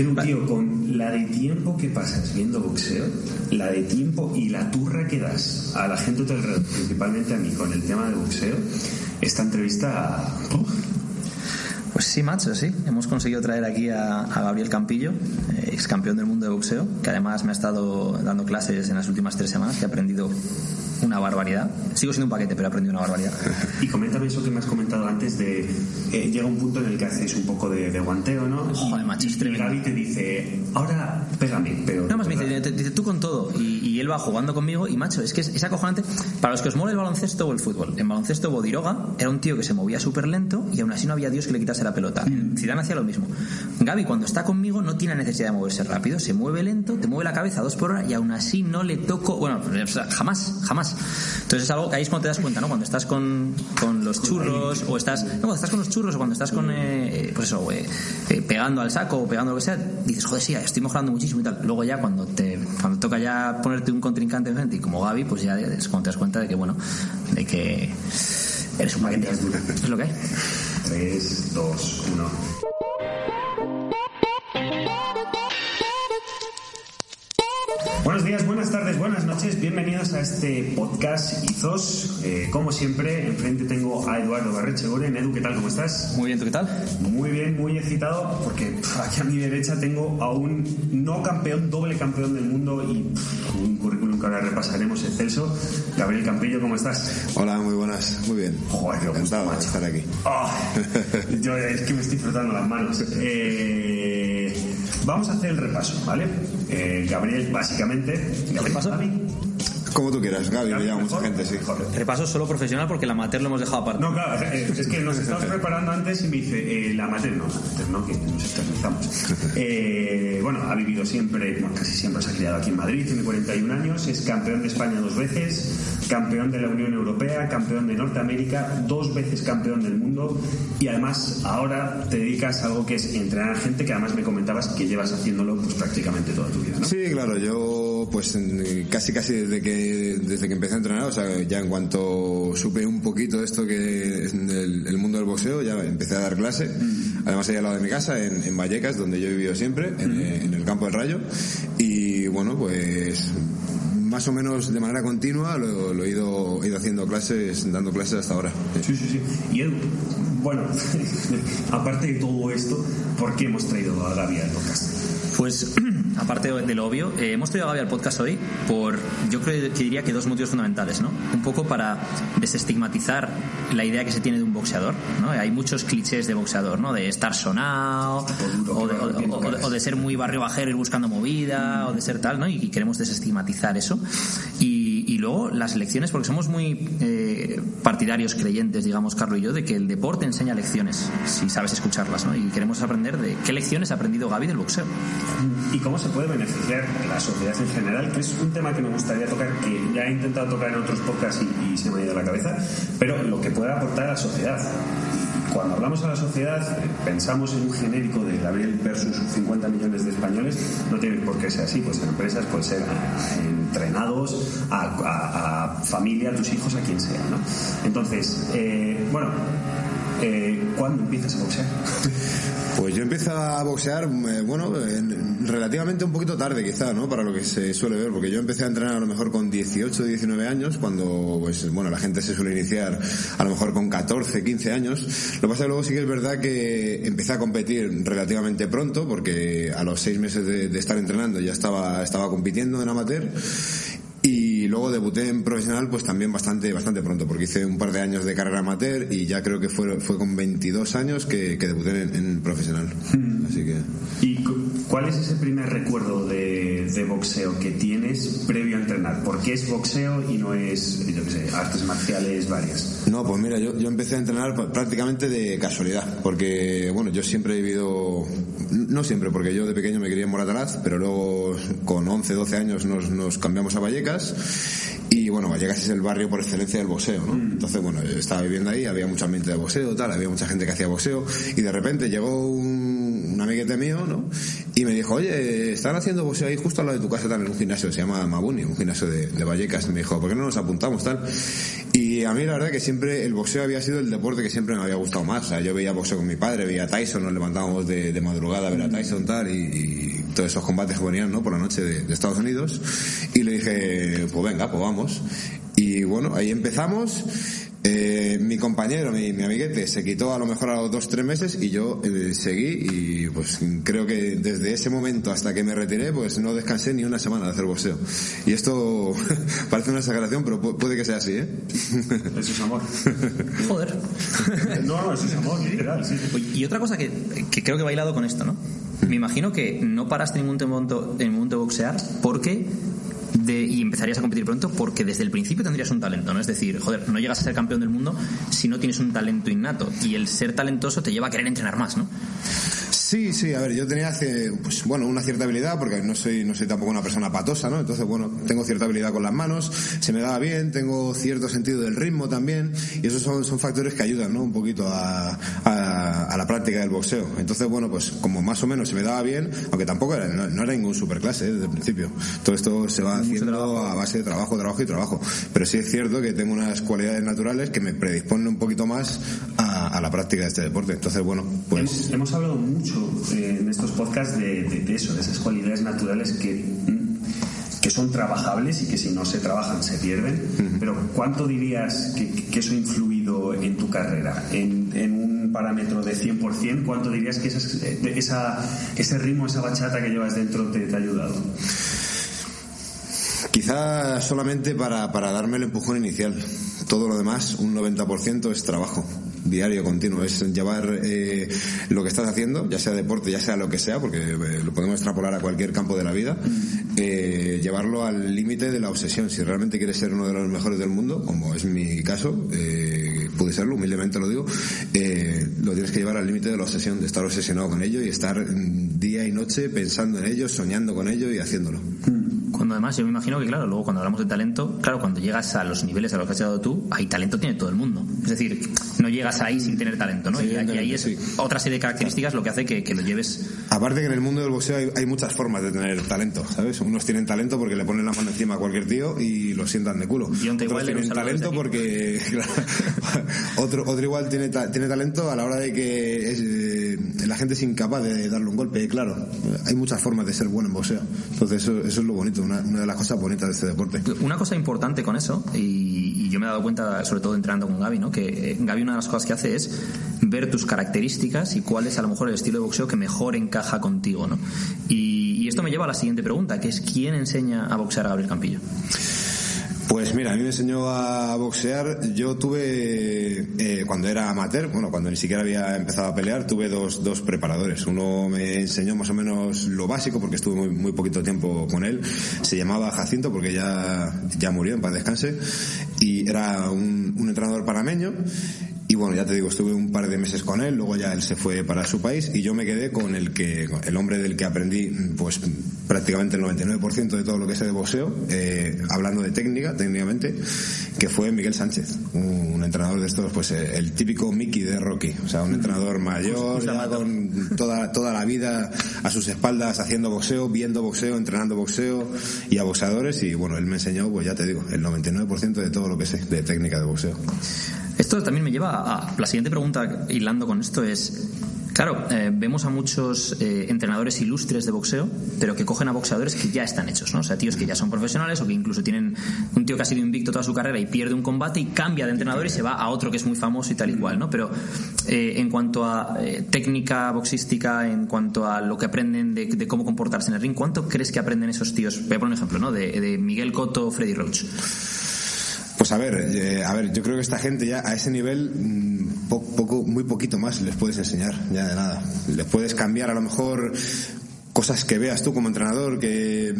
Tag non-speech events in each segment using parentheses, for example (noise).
Tío con la de tiempo que pasas viendo boxeo, la de tiempo y la turra que das a la gente de alrededor, principalmente a mí, con el tema de boxeo. Esta entrevista. Pues sí, macho, sí. Hemos conseguido traer aquí a, a Gabriel Campillo, eh, ex campeón del mundo de boxeo, que además me ha estado dando clases en las últimas tres semanas, que he aprendido una barbaridad. Sigo siendo un paquete, pero he aprendido una barbaridad. Y coméntame eso que me has comentado antes de eh, llega un punto en el que hacéis un poco de, de guanteo, ¿no? Joder, macho, es y tremendo. Gaby te dice, ahora pégame, pero... Nada más me dice, te- te- tú con todo. Y, y él va jugando conmigo y, macho, es que es, es acojonante. Para los que os mola el baloncesto o el fútbol, en baloncesto Bodiroga era un tío que se movía súper lento y aún así no había Dios que le quitase la pelota. Zidane hacía lo mismo. Gaby, cuando está conmigo, no tiene necesidad de moverse rápido. Se mueve lento, te mueve la cabeza a dos por hora y aún así no le toco... Bueno, o sea, jamás, jamás. Entonces es algo que ahí es cuando te das cuenta, ¿no? Cuando estás con, con los churros o estás... No, cuando estás con los churros o cuando estás con... eh, pues eso, eh, eh, pegando al saco o pegando lo que sea, dices, joder, sí, estoy mejorando muchísimo y tal. Luego ya cuando te cuando toca ya ponerte un contrincante enfrente y como Gaby, pues ya es cuando te das cuenta de que, bueno, de que eres un paquete. Es lo que hay. 3, 2, 1... Buenos días, buenas tardes, buenas noches, bienvenidos a este podcast Izos. Eh, como siempre, enfrente tengo a Eduardo Barrechegoren. Edu, ¿qué tal? ¿Cómo estás? Muy bien, ¿tú qué tal? Muy bien, muy excitado, porque aquí a mi derecha tengo a un no campeón, doble campeón del mundo y un currículum que ahora repasaremos excelso. Gabriel Campillo, ¿cómo estás? Hola, muy buenas, muy bien. Joder, Encantado de macho. estar aquí. Ah, yo es que me estoy frotando las manos. Eh, (laughs) vamos a hacer el repaso, ¿vale? Eh, Gabriel, básicamente. ¿Gabriel ¿Repaso? Como tú quieras, Gaby, me llama mucha gente, sí. Mejor. Repaso solo profesional porque el amateur lo hemos dejado aparte. No, claro, es que nos estamos preparando antes y me dice, eh, la mater no, la mater no, que nos eternizamos. Eh, bueno, ha vivido siempre, bueno, casi siempre se ha criado aquí en Madrid, tiene 41 años, es campeón de España dos veces, campeón de la Unión Europea, campeón de Norteamérica, dos veces campeón del mundo y además ahora te dedicas a algo que es entrenar a gente que además me comentabas que llevas haciéndolo pues prácticamente toda tu vida, ¿no? Sí, claro, yo pues en- casi casi desde que desde que empecé a entrenar, o sea, ya en cuanto supe un poquito de esto que es el, el mundo del boxeo, ya empecé a dar clase. Además ahí al lado de mi casa, en, en Vallecas, donde yo he vivido siempre, en, eh, en el campo del Rayo. Y bueno, pues más o menos de manera continua lo, lo he ido, he ido haciendo clases, dando clases hasta ahora. Sí, sí, sí. Y Edu, bueno, (laughs) aparte de todo esto, ¿por qué hemos traído a Gaby al podcast? Pues, (clears throat) aparte de lo obvio, eh, hemos traído a Gaby al podcast hoy por, yo creo que diría que dos motivos fundamentales, ¿no? Un poco para desestigmatizar la idea que se tiene de un boxeador, ¿no? Hay muchos clichés de boxeador, ¿no? De estar sonado, o de, o- o- o- de ser muy barrio bajero ir buscando movida, o de ser tal, ¿no? Y, queremos desestigmatizar eso. Y, y luego las lecciones, porque somos muy eh, partidarios, creyentes, digamos, Carlos y yo, de que el deporte enseña lecciones, si sabes escucharlas, ¿no? Y queremos aprender de qué lecciones ha aprendido Gaby del boxeo. ¿Y cómo se puede beneficiar la sociedad en general? Que es un tema que me gustaría tocar, que ya he intentado tocar en otros podcasts y, y se me ha ido la cabeza, pero lo que puede aportar a la sociedad. Cuando hablamos a la sociedad, pensamos en un genérico de Gabriel versus 50 millones de españoles, no tiene por qué ser así, pues en empresas, puede ser entrenados, a, familia, a tus hijos, a quien sea. Entonces, eh, bueno, eh, ¿cuándo empiezas a boxear? (laughs) Pues yo empecé a boxear, eh, bueno, en- relativamente un poquito tarde quizá, ¿no? Para lo que se suele ver, porque yo empecé a entrenar a lo mejor con 18, 19 años, cuando, pues, bueno, la gente se suele iniciar a lo mejor con 14, 15 años. Lo que pasa es que luego sí que es verdad que empecé a competir relativamente pronto, porque a los seis meses de, de estar entrenando ya estaba, estaba compitiendo en amateur. Luego debuté en profesional pues también bastante bastante pronto porque hice un par de años de carrera amateur y ya creo que fue, fue con 22 años que, que debuté en, en profesional. Así que ¿Y cu- cuál es ese primer recuerdo de, de boxeo que tienes previo a entrenar? ¿Por qué es boxeo y no es, yo qué sé, artes marciales varias? No, pues mira, yo, yo empecé a entrenar pr- prácticamente de casualidad, porque, bueno, yo siempre he vivido, no siempre, porque yo de pequeño me quería en Moratalaz, pero luego con 11, 12 años nos, nos cambiamos a Vallecas, y bueno, Vallecas es el barrio por excelencia del boxeo, ¿no? Entonces, bueno, yo estaba viviendo ahí, había mucho ambiente de boxeo, tal, había mucha gente que hacía boxeo, y de repente llegó un, un amiguete mío, ¿no? y me dijo, oye, están haciendo boxeo ahí justo al lado de tu casa también un gimnasio, se llama Mabuni, un gimnasio de, de Vallecas. Me dijo, ¿por qué no nos apuntamos tal? Y a mí la verdad que siempre el boxeo había sido el deporte que siempre me había gustado más. O sea, yo veía boxeo con mi padre, veía a Tyson, nos levantábamos de, de madrugada a ver a Tyson tal y, y todos esos combates que venían ¿no? por la noche de, de Estados Unidos. Y le dije, pues venga, pues vamos. Y bueno, ahí empezamos. Eh, mi compañero, mi, mi, amiguete, se quitó a lo mejor a los dos, tres meses y yo eh, seguí y pues creo que desde ese momento hasta que me retiré pues no descansé ni una semana de hacer boxeo. Y esto (laughs) parece una exageración, pero puede que sea así, ¿eh? Eso es amor. (laughs) Joder. No, no, eso es amor, literal, sí. Y otra cosa que, que creo que va hilado con esto, ¿no? Me imagino que no paraste en ningún momento, en ningún momento de boxear porque de, y empezarías a competir pronto porque desde el principio tendrías un talento, ¿no? Es decir, joder, no llegas a ser campeón del mundo si no tienes un talento innato y el ser talentoso te lleva a querer entrenar más, ¿no? Sí, sí, a ver, yo tenía hace, pues, bueno, una cierta habilidad, porque no soy, no soy tampoco una persona patosa, ¿no? Entonces, bueno, tengo cierta habilidad con las manos, se me daba bien, tengo cierto sentido del ritmo también, y esos son, son factores que ayudan, ¿no? Un poquito a, a, a la práctica del boxeo. Entonces, bueno, pues como más o menos se me daba bien, aunque tampoco era, no, no era ningún superclase ¿eh? desde el principio. Todo esto se va haciendo a base de trabajo, trabajo y trabajo. Pero sí es cierto que tengo unas cualidades naturales que me predisponen un poquito más a, a la práctica de este deporte. Entonces, bueno, pues... Hemos, hemos hablado mucho eh, en estos podcasts de, de, de, eso, de esas cualidades naturales que, que son trabajables y que si no se trabajan se pierden. Uh -huh. Pero ¿cuánto dirías que, que, eso ha influido en tu carrera? En, en un parámetro de 100%, ¿cuánto dirías que esa, esa, ese ritmo, esa bachata que llevas dentro te, te ha ayudado? Quizá solamente para, para darme el empujón inicial. Todo lo demás, un 90% es trabajo diario continuo, es llevar eh, lo que estás haciendo, ya sea deporte, ya sea lo que sea, porque eh, lo podemos extrapolar a cualquier campo de la vida, eh, llevarlo al límite de la obsesión. Si realmente quieres ser uno de los mejores del mundo, como es mi caso, eh, pude serlo, humildemente lo digo, eh, lo tienes que llevar al límite de la obsesión, de estar obsesionado con ello y estar día y noche pensando en ello, soñando con ello y haciéndolo. Cuando además yo me imagino que, claro, luego cuando hablamos de talento, claro, cuando llegas a los niveles a los que has llegado tú, hay talento tiene todo el mundo. Es decir, no llegas ahí sin tener talento, ¿no? Sí, y, y, ahí es sí. otra serie de características lo que hace que, que, lo lleves. Aparte que en el mundo del boxeo hay, hay, muchas formas de tener talento, ¿sabes? Unos tienen talento porque le ponen la mano encima a cualquier tío y lo sientan de culo. Y Otros igual tienen talento porque (laughs) otro, otro igual tiene, ta tiene talento a la hora de que es, eh, la gente es incapaz de darle un golpe. Claro, hay muchas formas de ser bueno en boxeo. Entonces eso, eso es lo bonito, una, de las cosas bonitas de este deporte. Una cosa importante con eso, y, y, yo me he dado cuenta, sobre todo entrenando con Gaby, ¿no? que eh, Gaby una de las cosas que hace es ver tus características y cuál es a lo mejor el estilo de boxeo que mejor encaja contigo. ¿no? Y, y esto me lleva a la siguiente pregunta, que es ¿quién enseña a boxear a Gabriel Campillo? Pues mira, a mí me enseñó a boxear. Yo tuve, eh, cuando era amateur, bueno, cuando ni siquiera había empezado a pelear, tuve dos, dos preparadores. Uno me enseñó más o menos lo básico, porque estuve muy, muy poquito tiempo con él. Se llamaba Jacinto, porque ya, ya murió, en paz descanse. Y era un, un entrenador panameño. Y bueno, ya te digo, estuve un par de meses con él, luego ya él se fue para su país y yo me quedé con el que, el hombre del que aprendí, pues prácticamente el 99% de todo lo que sé de boxeo, eh, hablando de técnica, técnicamente, que fue Miguel Sánchez, un, un entrenador de estos, pues eh, el típico Mickey de Rocky, o sea, un entrenador mayor, ya con toda, toda la vida a sus espaldas haciendo boxeo, viendo boxeo, entrenando boxeo y a boxeadores. Y bueno, él me enseñó, pues ya te digo, el 99% de todo lo que sé de técnica de boxeo. Esto también me lleva a la siguiente pregunta, hilando con esto, es Claro, eh, vemos a muchos eh, entrenadores ilustres de boxeo, pero que cogen a boxeadores que ya están hechos, ¿no? O sea, tíos que ya son profesionales o que incluso tienen un tío que ha sido invicto toda su carrera y pierde un combate y cambia de entrenador y se va a otro que es muy famoso y tal y cual, ¿no? Pero eh, en cuanto a eh, técnica boxística, en cuanto a lo que aprenden de, cómo comportarse en el ring, ¿cuánto crees que aprenden esos tíos? Voy a poner un ejemplo, ¿no? De, de Miguel Cotto, Freddy Roach. Pues a ver, eh, a ver, yo creo que esta gente ya a ese nivel mmm, poco, muy poquito más les puedes enseñar, ya de nada. Les puedes cambiar a lo mejor cosas que veas tú como entrenador, que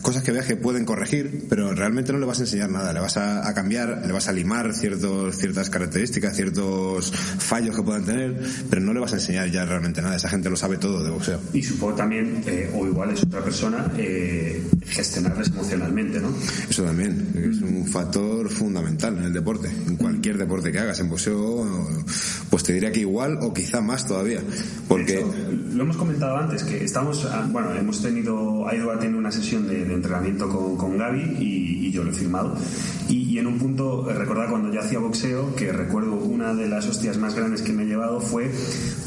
cosas que veas que pueden corregir, pero realmente no le vas a enseñar nada, le vas a, a cambiar, le vas a limar ciertos, ciertas características, ciertos fallos que puedan tener, pero no le vas a enseñar ya realmente nada, esa gente lo sabe todo de boxeo. Y supongo también, eh, o igual es otra persona, eh, gestionarles emocionalmente, ¿no? Eso también, es un factor fundamental en el deporte, en cualquier deporte que hagas, en boxeo, pues te diría que igual o quizá más todavía, porque... Eso, lo hemos comentado antes, que estamos a bueno, hemos tenido, ha ido a tener una sesión de, entrenamiento con, con Gaby y, yo lo he firmado. Y, en un punto, eh, recordar cuando yo hacía boxeo, que recuerdo una de las hostias más grandes que me he llevado fue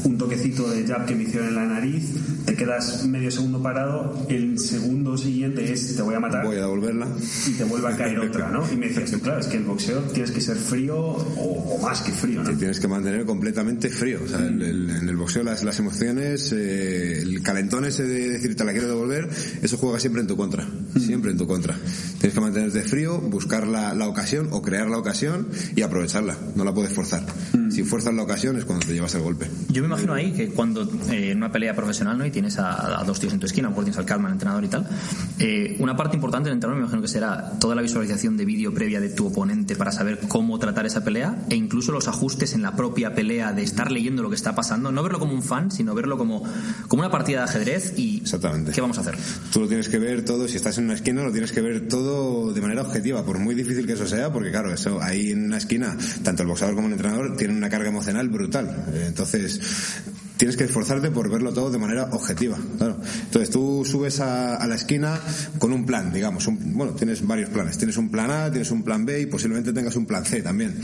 un toquecito de jab que me hicieron en la nariz, te quedas medio segundo parado, el segundo siguiente es te voy a matar. Voy a devolverla. Y te vuelve a caer otra, ¿no? Y me decías tú, claro, es que el boxeo tienes que ser frío o, más que frío, ¿no? tienes que mantener completamente frío. O sea, en el boxeo las, las emociones, eh, el calentón ese de decir te la quiero devolver, eso juega siempre en tu contra. Siempre en tu contra. Tienes que mantenerte frío, buscar la, la ocasión o crear la ocasión y aprovecharla. No la puedes forzar. Si fuerzas la ocasión es cuando te llevas el golpe. Yo me imagino ahí que cuando eh, en una pelea profesional ¿no? y tienes a, dos tíos en tu esquina, o tienes al calma, el entrenador y tal, eh, una parte importante del entrenador me imagino que será toda la visualización de vídeo previa de tu oponente para saber cómo tratar esa pelea e incluso los ajustes en la propia pelea de estar leyendo lo que está pasando, no verlo como un fan, sino verlo como, como una partida de ajedrez y Exactamente. ¿qué vamos a hacer? Tú lo tienes que ver todo, si estás en una esquina lo tienes que ver todo de manera objetiva, por muy difícil que eso sea, porque claro, eso ahí en una esquina, tanto el boxeador como el entrenador tienen una carga emocional brutal. Eh, entonces, tienes que esforzarte por verlo todo de manera objetiva. Claro. Entonces tú subes a, la esquina con un plan, digamos. bueno, tienes varios planes. Tienes un plan A, tienes un plan B y posiblemente tengas un plan C también.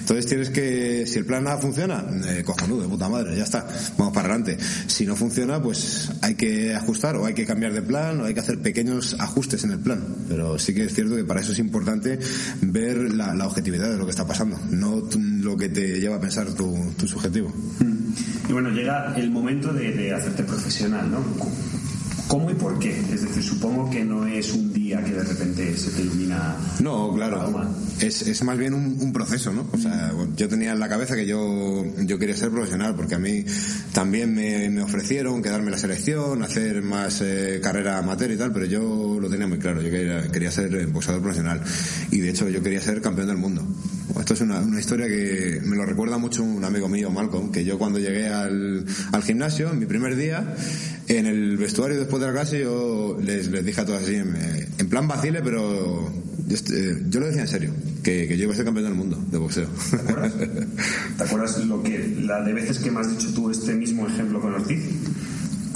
Entonces tienes que, si el plan A funciona, eh, cojonudo, de puta madre, ya está. Vamos para adelante. Si no funciona, pues hay que ajustar o hay que cambiar de plan o hay que hacer pequeños ajustes en el plan. Pero sí que es cierto que para eso es importante ver la, objetividad de lo que está pasando, no lo que te lleva a pensar tu, tu subjetivo. Mm. Y bueno, llega el momento de, hacerte profesional, ¿no? ¿Cómo y por qué? Es decir, supongo que no es un día que de repente se te ilumina. No, claro. Es, es más bien un, proceso, ¿no? O sea, yo tenía en la cabeza que yo, yo quería ser profesional, porque a mí también me, me ofrecieron quedarme en la selección, hacer más eh, carrera amateur y tal, pero yo lo tenía muy claro. Yo quería, quería ser boxeador profesional. Y de hecho, yo quería ser campeón del mundo. Esto es una, una, historia que me lo recuerda mucho un amigo mío, Malcolm, que yo cuando llegué al, al gimnasio, en mi primer día, en el vestuario después de la clase, yo les, les dije a todos así, en, plan vacile, pero yo, eh, yo, lo decía en serio, que, que, yo iba a ser campeón del mundo de boxeo. ¿Te acuerdas? (laughs) ¿Te acuerdas lo que, la de veces que me has dicho tú este mismo ejemplo con Ortiz?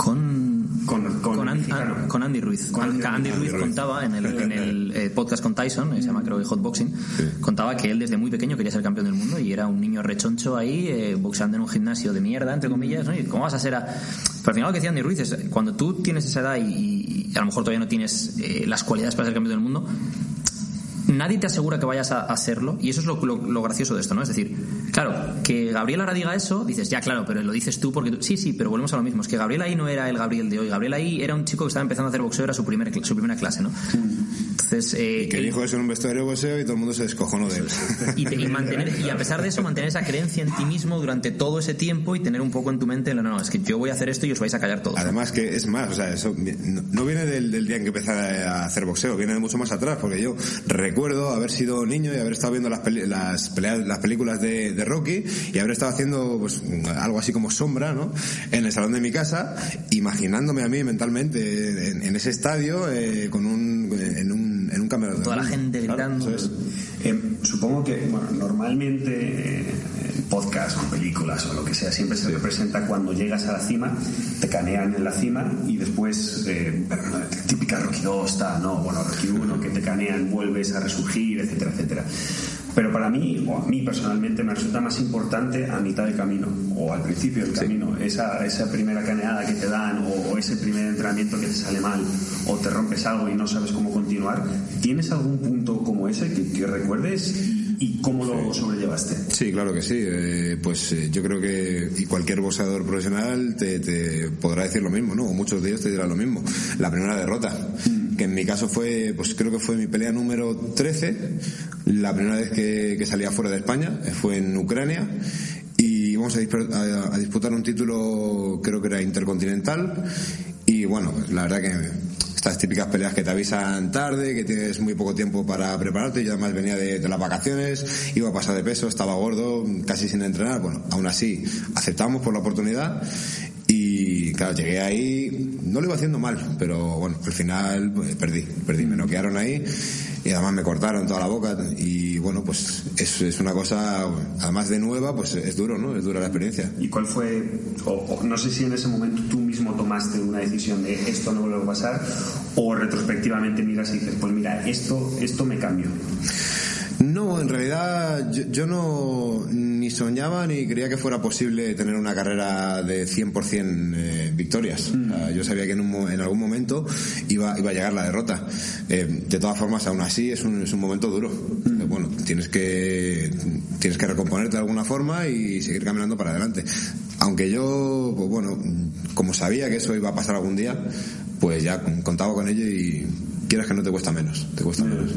Con con, Andy Ruiz. Andy, Ruiz, contaba en el, (laughs) eh, podcast con Tyson, se llama creo que Hot Boxing, contaba que él desde muy pequeño quería ser campeón del mundo y era un niño rechoncho ahí eh, boxeando en un gimnasio de mierda, entre comillas, ¿no? Y ¿cómo vas a ser a... Pero al final lo que decía Andy Ruiz es, cuando tú tienes esa edad y, a lo mejor todavía no tienes eh, las cualidades para ser campeón del mundo, nadie te asegura que vayas a hacerlo y eso es lo, gracioso de esto, ¿no? Es decir, claro, que Gabriel ahora diga eso, dices, ya claro, pero lo dices tú porque sí, sí, pero volvemos a lo mismo, es que Gabriel ahí no era el Gabriel de hoy, Gabriel ahí era un chico que estaba empezando a hacer boxeo, era su, primer, su primera clase, ¿no? Entonces, eh, que dijo eso en un vestuario boxeo y todo el mundo se descojonó de él. Y, mantener, y a pesar de eso, mantener esa creencia en ti mismo durante todo ese tiempo y tener un poco en tu mente, no, no, es que yo voy a hacer esto y os vais a callar todos. Además que es más, o sea, eso no viene del, del día en que empecé a hacer boxeo, viene de mucho más atrás, porque yo recuerdo haber sido niño y haber estado viendo las, las, las películas de, de, Rocky y haber estado haciendo pues, algo así como sombra ¿no? en el salón de mi casa, imaginándome a mí mentalmente en, ese estadio eh, con un, en un, en un. Toda la gente gritando. Eh, supongo que bueno, normalmente eh, podcast o películas o lo que sea, siempre se representa cuando llegas a la cima, te canean en la cima y después, eh, típica Rocky 2, no, bueno, Rocky 1, que te canean, vuelves a resurgir, etcétera, etcétera. Pero para mí, o a mí personalmente, me resulta más importante a mitad de camino, o al principio del camino, esa, esa primera caneada que te dan, o, ese primer entrenamiento que te sale mal, o te rompes algo y no sabes cómo continuar. ¿Tienes algún punto como ese que, que recuerdes? ¿Y cómo lo sobrellevaste? Sí, claro que sí. Eh, pues eh, yo creo que y cualquier boxeador profesional te, podrá decir lo mismo, ¿no? O muchos de ellos te dirán lo mismo. La primera derrota, mm. Que en mi caso fue, pues creo que fue mi pelea número 13, la primera vez que, salía fuera de España, fue en Ucrania y vamos a, a, disputar un título, creo que era intercontinental y bueno, la verdad que estas típicas peleas que te avisan tarde, que tienes muy poco tiempo para prepararte. Yo además venía de, las vacaciones, iba a pasar de peso, estaba gordo, casi sin entrenar. Bueno, aún así aceptamos por la oportunidad y claro, llegué ahí, no lo iba haciendo mal, pero bueno, al final pues, perdí, perdí, me noquearon ahí y además me cortaron toda la boca y bueno, pues es, es una cosa, además de nueva, pues es duro, ¿no? Es dura la experiencia. ¿Y cuál fue, o, no sé si en ese momento tú mismo tomaste una decisión de esto no vuelve a pasar? ¿O retrospectivamente miras y dices, pues mira, esto, esto me cambió? No, en realidad yo, no ni soñaba ni creía que fuera posible tener una carrera de 100% eh, victorias. Mm. yo sabía que en, en, algún momento iba, iba a llegar la derrota. Eh, de todas formas, aún así es un, es un momento duro. Mm. bueno, tienes que, tienes que recomponerte de alguna forma y seguir caminando para adelante. Aunque yo, pues bueno, como sabía que eso iba a pasar algún día, pues ya contaba con ello y quieras que no te cuesta menos, te cuesta menos.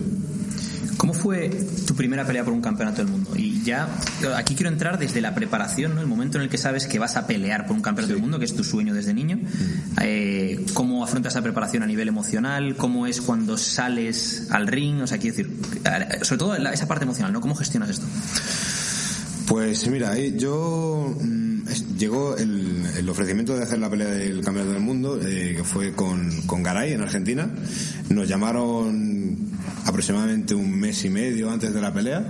¿Cómo fue tu primera pelea por un campeonato del mundo? Y ya, aquí quiero entrar desde la preparación, ¿no? El momento en el que sabes que vas a pelear por un campeonato del mundo, que es tu sueño desde niño. Mm. Eh, ¿Cómo afrontas esa preparación a nivel emocional? ¿Cómo es cuando sales al ring? O sea, quiero decir, sobre todo esa parte emocional, ¿no? ¿Cómo gestionas esto? Pues mira, yo mm, llegó el, ofrecimiento de hacer la pelea del campeonato del mundo, eh, que fue con, con Garay en Argentina. Nos llamaron aproximadamente un mes y medio antes de la pelea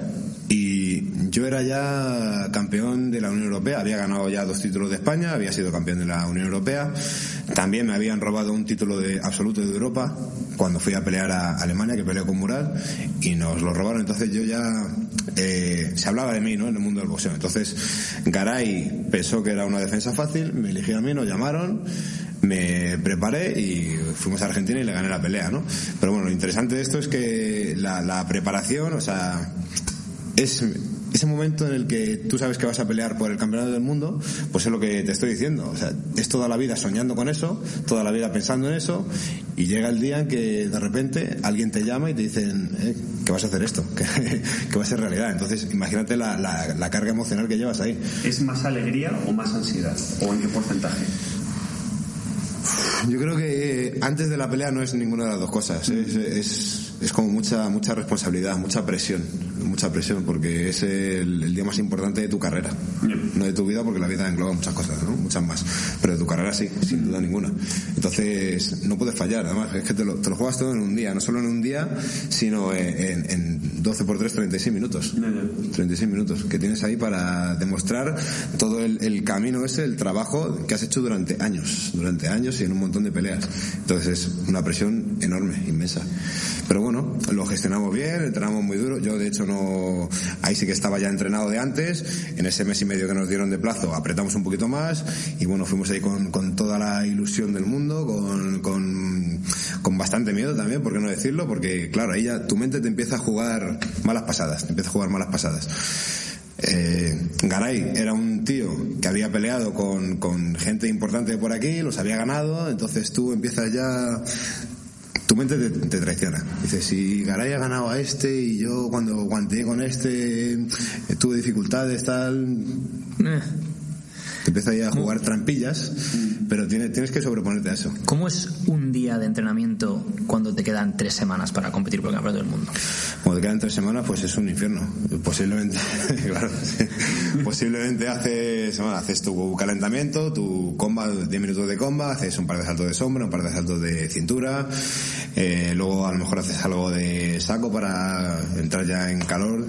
y yo era ya campeón de la Unión Europea, había ganado ya dos títulos de España, había sido campeón de la Unión Europea, también me habían robado un título de absoluto de Europa cuando fui a pelear a Alemania, que peleó con Mural, y nos lo robaron, entonces yo ya eh, se hablaba de mí ¿no? en el mundo del boxeo, entonces Garay pensó que era una defensa fácil, me eligió a mí, nos llamaron, me preparé y fuimos a Argentina y le gané la pelea, ¿no? Pero bueno, lo interesante de esto es que la, preparación, o sea, es ese momento en el que tú sabes que vas a pelear por el campeonato del mundo, pues es lo que te estoy diciendo. O sea, es toda la vida soñando con eso, toda la vida pensando en eso, y llega el día en que de repente alguien te llama y te dicen eh, que vas a hacer esto, (laughs) que, va a ser realidad. Entonces, imagínate la carga emocional que llevas ahí. ¿Es más alegría o más ansiedad? ¿O en qué porcentaje? Yo creo que antes de la pelea no es ninguna de las dos cosas. Es, es, es como mucha, mucha responsabilidad, mucha presión mucha presión porque es el, día más importante de tu carrera. No de tu vida porque la vida engloba muchas cosas, ¿no? Muchas más. Pero de tu carrera sí, sin duda ninguna. Entonces, no puedes fallar, además. Es que te lo, te lo juegas todo en un día. No solo en un día, sino en, en 12 por 3, 36 minutos. 36 minutos que tienes ahí para demostrar todo el, el camino ese, el trabajo que has hecho durante años. Durante años y en un montón de peleas. Entonces, es una presión enorme, inmensa. Pero bueno, lo gestionamos bien, entrenamos muy duro. Yo, de hecho, no, ahí sí que estaba ya entrenado de antes. En ese mes y medio que nos dieron de plazo, apretamos un poquito más y bueno, fuimos ahí con, con toda la ilusión del mundo, con, con, con bastante miedo también, ¿por qué no decirlo? Porque, claro, ahí ya tu mente te empieza a jugar malas pasadas, te empieza a jugar malas pasadas. Eh, Garay era un tío que había peleado con, con gente importante por aquí, los había ganado, entonces tú empiezas ya tu mente te, traiciona. Dices, si Garay ha ganado a este y yo cuando aguanté con este eh, tuve dificultades, tal... Eh. Te empieza a jugar trampillas, pero tienes, tienes que sobreponerte a eso. ¿Cómo es un día de entrenamiento cuando te quedan tres semanas para competir por el campeonato del mundo? Cuando te quedan tres semanas, pues es un infierno. Posiblemente, (laughs) claro, posiblemente haces, bueno, haces tu calentamiento, tu comba, 10 minutos de comba, haces un par de saltos de sombra, un par de saltos de cintura, eh, luego a lo mejor haces algo de saco para entrar ya en calor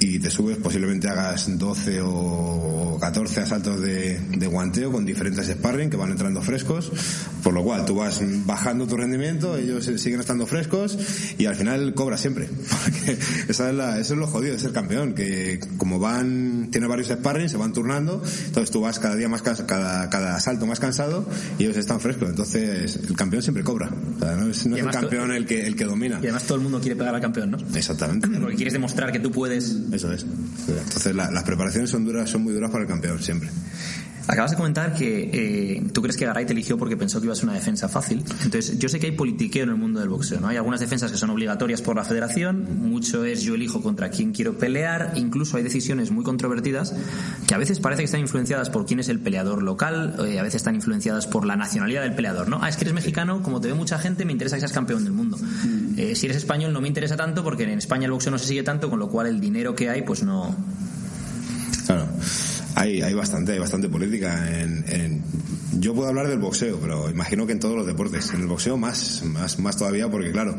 y te subes, posiblemente hagas 12 o 14 asaltos de de, guanteo con diferentes sparring que van entrando frescos, por lo cual tú vas bajando tu rendimiento, ellos siguen estando frescos y al final cobras siempre. (laughs) Porque esa es la, eso es lo jodido de ser campeón, que como van, tiene varios sparring, se van turnando, entonces tú vas cada día más, cada, cada asalto más cansado y ellos están frescos. Entonces el campeón siempre cobra. no es, el campeón el que, el que domina. Y además todo el mundo quiere pegar al campeón, ¿no? Exactamente. Porque quieres demostrar que tú puedes. Eso es. Entonces las preparaciones son duras, son muy duras para el campeón siempre. Acabas de comentar que eh, tú crees que Garay te eligió porque pensó que iba a ser una defensa fácil. Entonces, yo sé que hay politiqueo en el mundo del boxeo, ¿no? Hay algunas defensas que son obligatorias por la federación, mucho es yo elijo contra quién quiero pelear, incluso hay decisiones muy controvertidas que a veces parece que están influenciadas por quién es el peleador local, eh, a veces están influenciadas por la nacionalidad del peleador, ¿no? Ah, es que eres mexicano, como te ve mucha gente, me interesa que seas campeón del mundo. Mm. Eh, si eres español no me interesa tanto porque en España el boxeo no se sigue tanto, con lo cual el dinero que hay pues no... Hay, hay bastante, hay bastante política en, yo puedo hablar del boxeo, pero imagino que en todos los deportes. En el boxeo más, más, más todavía, porque claro,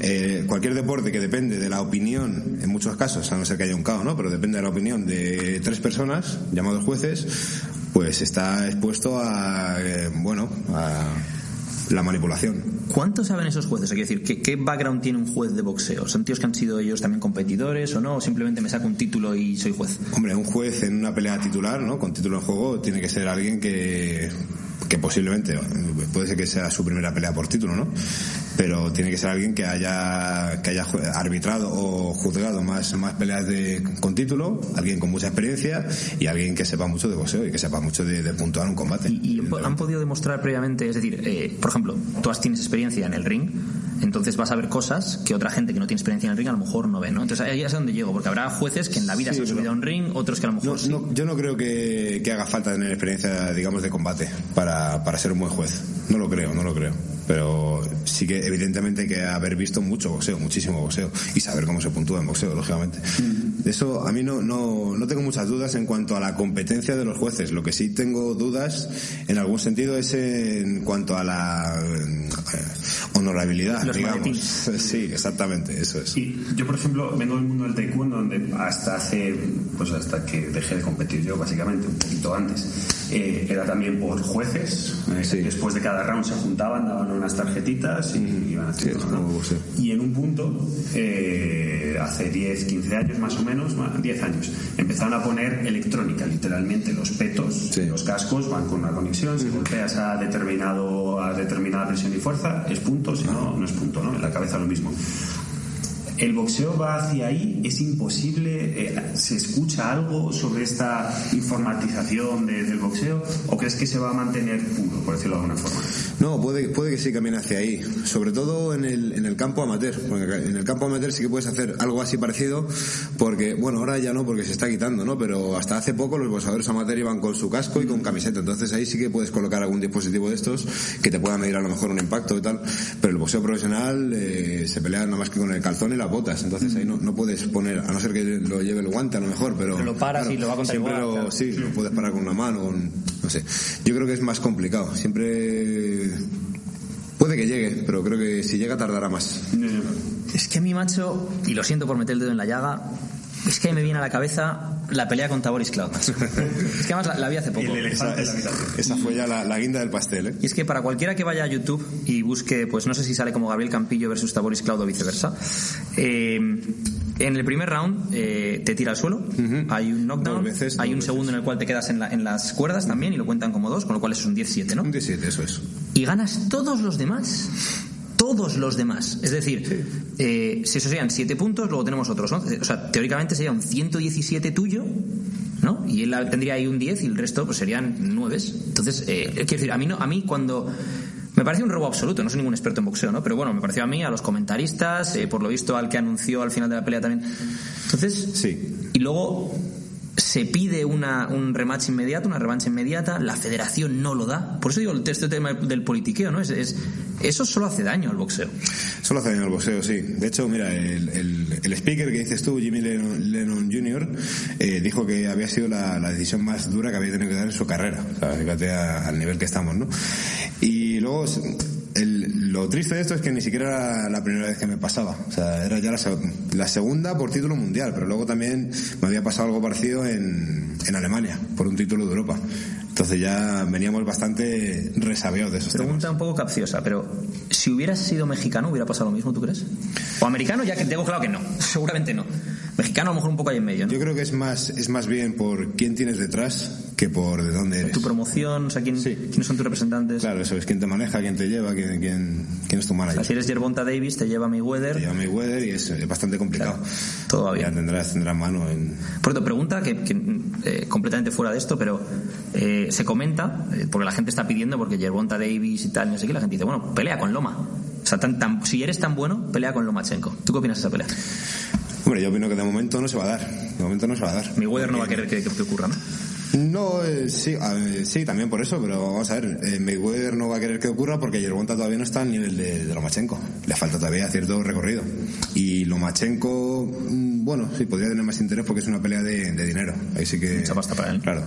eh, cualquier deporte que depende de la opinión, en muchos casos, a no ser que haya un caos, ¿no? Pero depende de la opinión de tres personas, llamados jueces, pues está expuesto a, eh, bueno, a la manipulación. ¿Cuánto saben esos jueces? Quiero decir, ¿qué, ¿qué, background tiene un juez de boxeo? ¿Son tíos que han sido ellos también competidores o no? ¿O simplemente me saco un título y soy juez? Hombre, un juez en una pelea titular, ¿no? Con título en juego, tiene que ser alguien que que posiblemente puede ser que sea su primera pelea por título, ¿no? Pero tiene que ser alguien que haya que haya arbitrado o juzgado más más peleas de con título, alguien con mucha experiencia y alguien que sepa mucho de boxeo y que sepa mucho de, puntuar un combate. ¿Y, han podido demostrar previamente, es decir, eh, por ejemplo, tú tienes experiencia en el ring, entonces vas a ver cosas que otra gente que no tiene experiencia en el ring a lo mejor no ve, ¿no? Entonces ahí es donde llego, porque habrá jueces que en la vida se han subido a un ring, otros que a lo mejor sí. yo no creo que, que haga falta tener experiencia, digamos, de combate para para, ser un buen juez. No lo creo, no lo creo. Pero sí que evidentemente hay que haber visto mucho boxeo, muchísimo boxeo, y saber cómo se puntúa en boxeo, lógicamente. Mm. Eso a mí no, no, no tengo muchas dudas en cuanto a la competencia de los jueces. Lo que sí tengo dudas en algún sentido es en cuanto a la honorabilidad, digamos. Sí, exactamente, eso es. Y yo, por ejemplo, vengo del mundo del taekwondo donde hasta hace, pues hasta que dejé de competir yo, básicamente, un poquito antes, eh, era también por jueces. Eh, después de cada round se juntaban, daban unas tarjetitas y iban haciendo. Y en un punto, eh, hace 10, 15 años más o menos, 10 años, empezaron a poner electrónica, literalmente los petos, los cascos van con una conexión, si golpeas a determinado a determinada presión y fuerza, es punto, si no, no es punto, ¿no? En la cabeza lo mismo el boxeo va hacia ahí, es imposible, eh, se escucha algo sobre esta informatización del boxeo o crees que se va a mantener puro, por decirlo de alguna forma? No, puede, puede que sí camine hacia ahí, sobre todo en el, en el campo amateur. En el campo amateur sí que puedes hacer algo así parecido, porque, bueno, ahora ya no, porque se está quitando, ¿no? Pero hasta hace poco los boxeadores amateur iban con su casco y con camiseta, entonces ahí sí que puedes colocar algún dispositivo de estos que te pueda medir a lo mejor un impacto y tal, pero el boxeo profesional eh, se pelea nada más que con el calzón y la botas, entonces ahí no, no puedes poner, a no ser que lo lleve el guante a lo mejor, pero... lo paras y lo va a contar siempre igual, lo, Sí, lo puedes parar con una mano, no sé. Yo creo que es más complicado, siempre... Puede que llegue, pero creo que si llega tardará más. Es que a mi macho, y lo siento por meter el dedo en la llaga, es que me viene a la cabeza la pelea con Taboris Cloud. (laughs) es que además la, vi hace poco. Esa, fue ya la, guinda del pastel. ¿eh? Y es que para cualquiera que vaya a YouTube y busque, pues no sé si sale como Gabriel Campillo versus Taboris Cloud o viceversa, eh, en el primer round eh, te tira al suelo, hay un knockdown, hay un segundo en el cual te quedas en, las cuerdas también y lo cuentan como dos, con lo cual es un 10-7, ¿no? Un 10-7, eso es. Y ganas todos los demás todos los demás. Es decir, eh, si eso serían 7 puntos, luego tenemos otros 11. O sea, teóricamente sería un 117 tuyo, ¿no? Y él tendría ahí un 10 y el resto pues serían 9. Entonces, eh, quiero decir, a mí, no, a mí cuando... Me parece un robo absoluto, no soy ningún experto en boxeo, ¿no? Pero bueno, me pareció a mí, a los comentaristas, eh, por lo visto al que anunció al final de la pelea también. Entonces, sí. Y luego se pide una, un rematch inmediato, una revancha inmediata, la federación no lo da. Por eso digo este tema del politiqueo, ¿no? Es, es, eso solo hace daño al boxeo. Solo hace daño al boxeo, sí. De hecho, mira, el, el, speaker que dices tú, Jimmy Lennon, Jr., eh, dijo que había sido la, la, decisión más dura que había tenido que dar en su carrera. O sea, fíjate al nivel que estamos, ¿no? Y luego lo triste de esto es que ni siquiera era la primera vez que me pasaba. O sea, era ya la, segunda por título mundial, pero luego también me había pasado algo parecido en, en Alemania, por un título de Europa. Entonces ya veníamos bastante resabiados de esos Pregunta un poco capciosa, pero si hubieras sido mexicano, ¿hubiera pasado lo mismo, tú crees? O americano, ya que tengo claro que no. Seguramente no. Mexicano a lo mejor un poco ahí en medio, ¿no? Yo creo que es más, es más bien por quién tienes detrás que por de dónde eres. Tu promoción, o sea, quién, quiénes son tus representantes. Claro, eso es quién te maneja, quién te lleva, quién, quién, quién es tu manager. O sea, si eres Yerbonta Davis, te lleva Mayweather. Te lleva Mayweather y es, bastante complicado. todavía. Ya tendrás, tendrás mano en... Por cierto, pregunta que, eh, completamente fuera de esto, pero eh, se comenta, eh, porque la gente está pidiendo, porque Yerbonta Davis y tal, no sé qué, la gente dice, bueno, pelea con Loma. O sea, tan, tan, si eres tan bueno, pelea con Lomachenko. ¿Tú qué opinas de esa pelea? Hombre, yo opino que de momento no se va a dar. De momento no se va a dar. Mi weather no va a querer que, ocurra, ¿no? No, eh, sí, sí, también por eso, pero vamos a ver, eh, Mayweather no va a querer que ocurra porque Yerbonta todavía no está al nivel de, de, Lomachenko. Le falta todavía cierto recorrido. Y Lomachenko, mm, bueno, sí, podría tener más interés porque es una pelea de, dinero. Ahí sí que... Mucha pasta para él. Claro.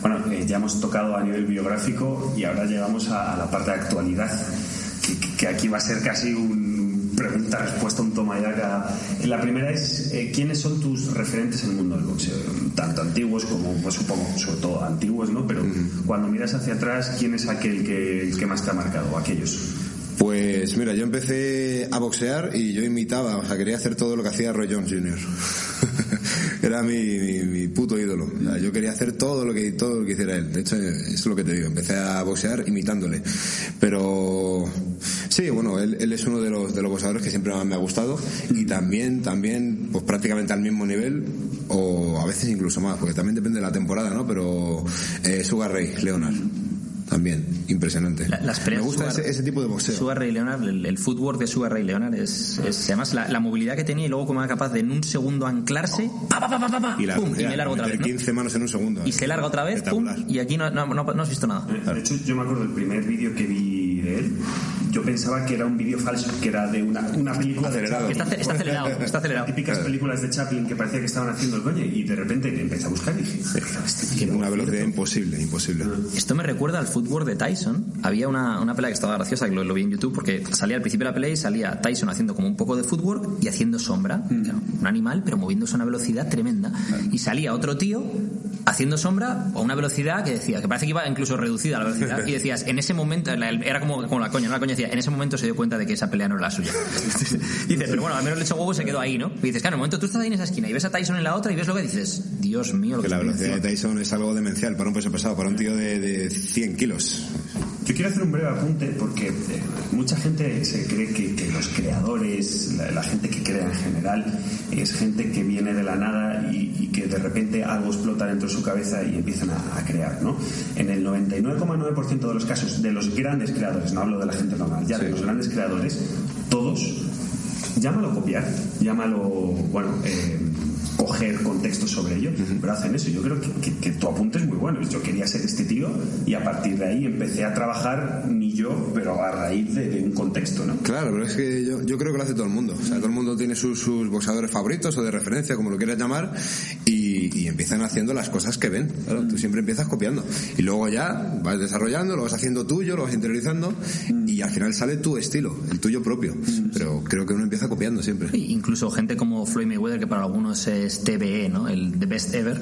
Bueno, eh, ya hemos tocado a nivel biográfico y ahora llegamos a, la parte de actualidad, que, que aquí va a ser casi un pregunta-respuesta, un toma y daca. La primera es, eh, ¿quiénes son tus referentes en el mundo del boxeo? Tanto antiguos como, pues supongo, sobre todo antiguos, ¿no? Pero cuando miras hacia atrás, ¿quién es aquel que, que más te ha marcado? Aquellos. Pues mira, yo empecé a boxear y yo imitaba, o sea, quería hacer todo lo que hacía Roy Jones Jr. Era mi, mi, puto ídolo. yo quería hacer todo lo que todo lo que hiciera él. De hecho, es lo que te digo. Empecé a boxear imitándole. Pero sí, bueno, él, es uno de los de los boxeadores que siempre me ha gustado y también también pues prácticamente al mismo nivel o a veces incluso más, porque también depende de la temporada, ¿no? Pero eh, Sugar Ray Leonard también impresionante. Me gusta ese, tipo de boxeo. Sugar Ray Leonard, el, el, footwork de Sugar Ray Leonard es, además la, movilidad que tenía y luego como era capaz de en un segundo anclarse y, la, pum, y me larga otra vez. 15 manos en un segundo. Y se larga otra vez, pum, y aquí no, no, no, has visto nada. De hecho, yo me acuerdo del primer vídeo que vi de él yo pensaba que era un vídeo falso, que era de una, una película acelerado. Está, está, acelerado, está acelerado. Típicas películas de Chaplin que parecía que estaban haciendo el coño y de repente empecé a buscar y dije, este una velocidad imposible, imposible. Esto me recuerda al fútbol de Tyson. Había una, una pelea que estaba graciosa, que lo, vi en YouTube, porque salía al principio de la pelea y salía Tyson haciendo como un poco de fútbol y haciendo sombra. Mm. Un animal, pero moviéndose a una velocidad tremenda. Y salía otro tío haciendo sombra a una velocidad que decía, que parece que iba incluso reducida la velocidad, (laughs) y decías, en ese momento, era como, como la coña, ¿no? La coña decía, en ese momento se dio cuenta de que esa pelea no era la suya. (laughs) dices, pero bueno, al menos le echó huevo y se quedó ahí, ¿no? Y dices, claro, en el momento tú estás ahí en esa esquina y ves a Tyson en la otra y ves lo que dices, Dios mío, lo que, que la velocidad de Tyson es algo demencial para un peso pesado, para un tío de, de 100 kilos. Yo quiero hacer un breve apunte porque eh, mucha gente se cree que, los creadores, la, gente que crea en general, es gente que viene de la nada y, que de repente algo explota dentro de su cabeza y empiezan a, crear, ¿no? En el 99,9% de los casos de los grandes creadores, no hablo de la gente normal, ya de los grandes creadores, todos, llámalo copiar, llámalo, bueno, eh, coger contexto sobre ello, pero hacen eso. Yo creo que, tu apunte es muy bueno. Yo quería ser este tío y a partir de ahí empecé a trabajar ni yo, pero a raíz de, un contexto, ¿no? Claro, pero es que yo, yo, creo que lo hace todo el mundo. O sea, todo el mundo tiene sus, sus boxeadores favoritos o de referencia, como lo quieras llamar, y, y empiezan haciendo las cosas que ven. Tú siempre empiezas copiando. Y luego ya vas desarrollando, lo vas haciendo tuyo, lo vas interiorizando, y al final sale tu estilo, el tuyo propio. Pero creo que uno empieza copiando siempre. incluso gente como Floyd Mayweather, que para algunos es TBE, ¿no? El The Best Ever.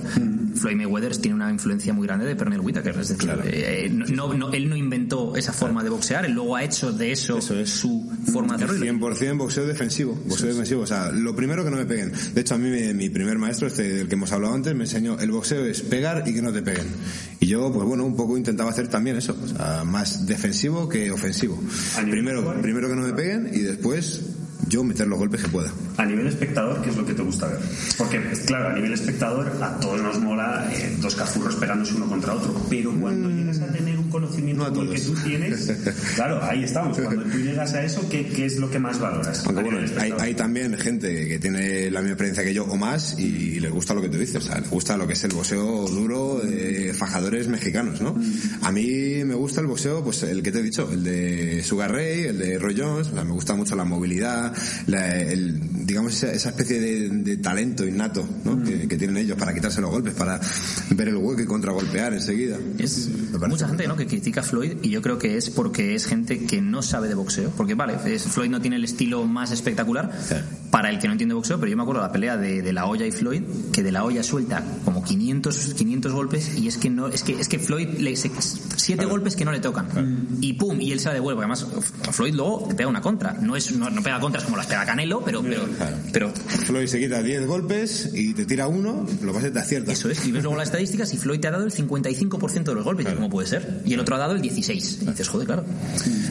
Floyd Mayweather tiene una influencia muy grande de Pernell Whitaker. Es decir, eh, no, no, él no inventó esa forma de boxear, él luego ha hecho de eso, es. su forma de hacerlo. 100% boxeo defensivo. Boxeo defensivo. O sea, lo primero que no me peguen. De hecho, a mí mi, primer maestro, este del que hemos hablado antes, me enseñó el boxeo es pegar y que no te peguen. Y yo, pues bueno, un poco intentaba hacer también eso. O sea, más defensivo que ofensivo. Primero, primero que no me peguen y después yo meter los golpes que pueda. A nivel espectador, ¿qué es lo que te gusta ver? Porque, claro, a nivel espectador, a todos nos mola eh, dos cazurros pegándose uno contra otro, pero cuando mm. llegas a tener un conocimiento el que tú tienes, (laughs) claro, ahí estamos. Cuando tú llegas a eso, ¿qué, qué es lo que más valoras? Aunque bueno, hay, hay, también gente que tiene la misma experiencia que yo o más y, les gusta lo que tú dices, o sea, les gusta lo que es el boxeo duro de fajadores mexicanos, ¿no? Mm. A mí me gusta el boxeo, pues el que te he dicho, el de Sugar Ray, el de Roy Jones, o sea, me gusta mucho la movilidad, el, digamos, esa, especie de, talento innato mm. que, tienen ellos para quitarse los golpes, para ver el hueco y contragolpear enseguida. Es mucha gente ¿no? que critica a Floyd y yo creo que es porque es gente que no sabe de boxeo. Porque, vale, Floyd no tiene el estilo más espectacular para el que no entiende boxeo, pero yo me acuerdo de la pelea de, La Hoya y Floyd, que de La Hoya suelta como 500, 500 golpes y es que no es que es que Floyd le siete golpes que no le tocan. Y pum y él se la devuelve. Además Floyd luego te pega una contra. No es no, no pega contras como las pega Canelo pero pero, pero Floyd se quita 10 golpes y te tira uno lo vas a te acierta eso es y ves luego las estadísticas y Floyd te ha dado el 55% de los golpes. ¿cómo puede ser? y el otro ha dado el 16 y dices joder claro.